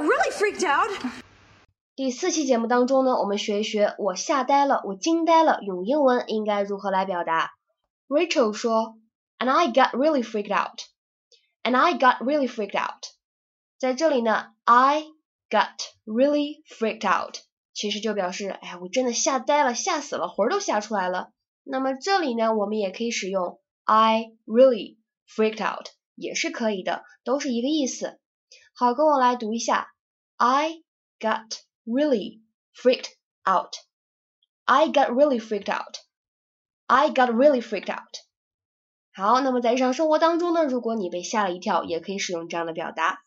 really freaked out. 第四期节目当中呢，我们学一学我吓呆了，我惊呆了，用英文应该如何来表达。Rachel 说，And I got really freaked out. And I got really freaked out. 在这里呢，I got really freaked out，其实就表示，哎呀，我真的吓呆了，吓死了，魂儿都吓出来了。那么这里呢，我们也可以使用 I really freaked out，也是可以的，都是一个意思。好，跟我来读一下，I got really freaked out. I got really freaked out. I got really freaked out. 好，那么在日常生活当中呢，如果你被吓了一跳，也可以使用这样的表达。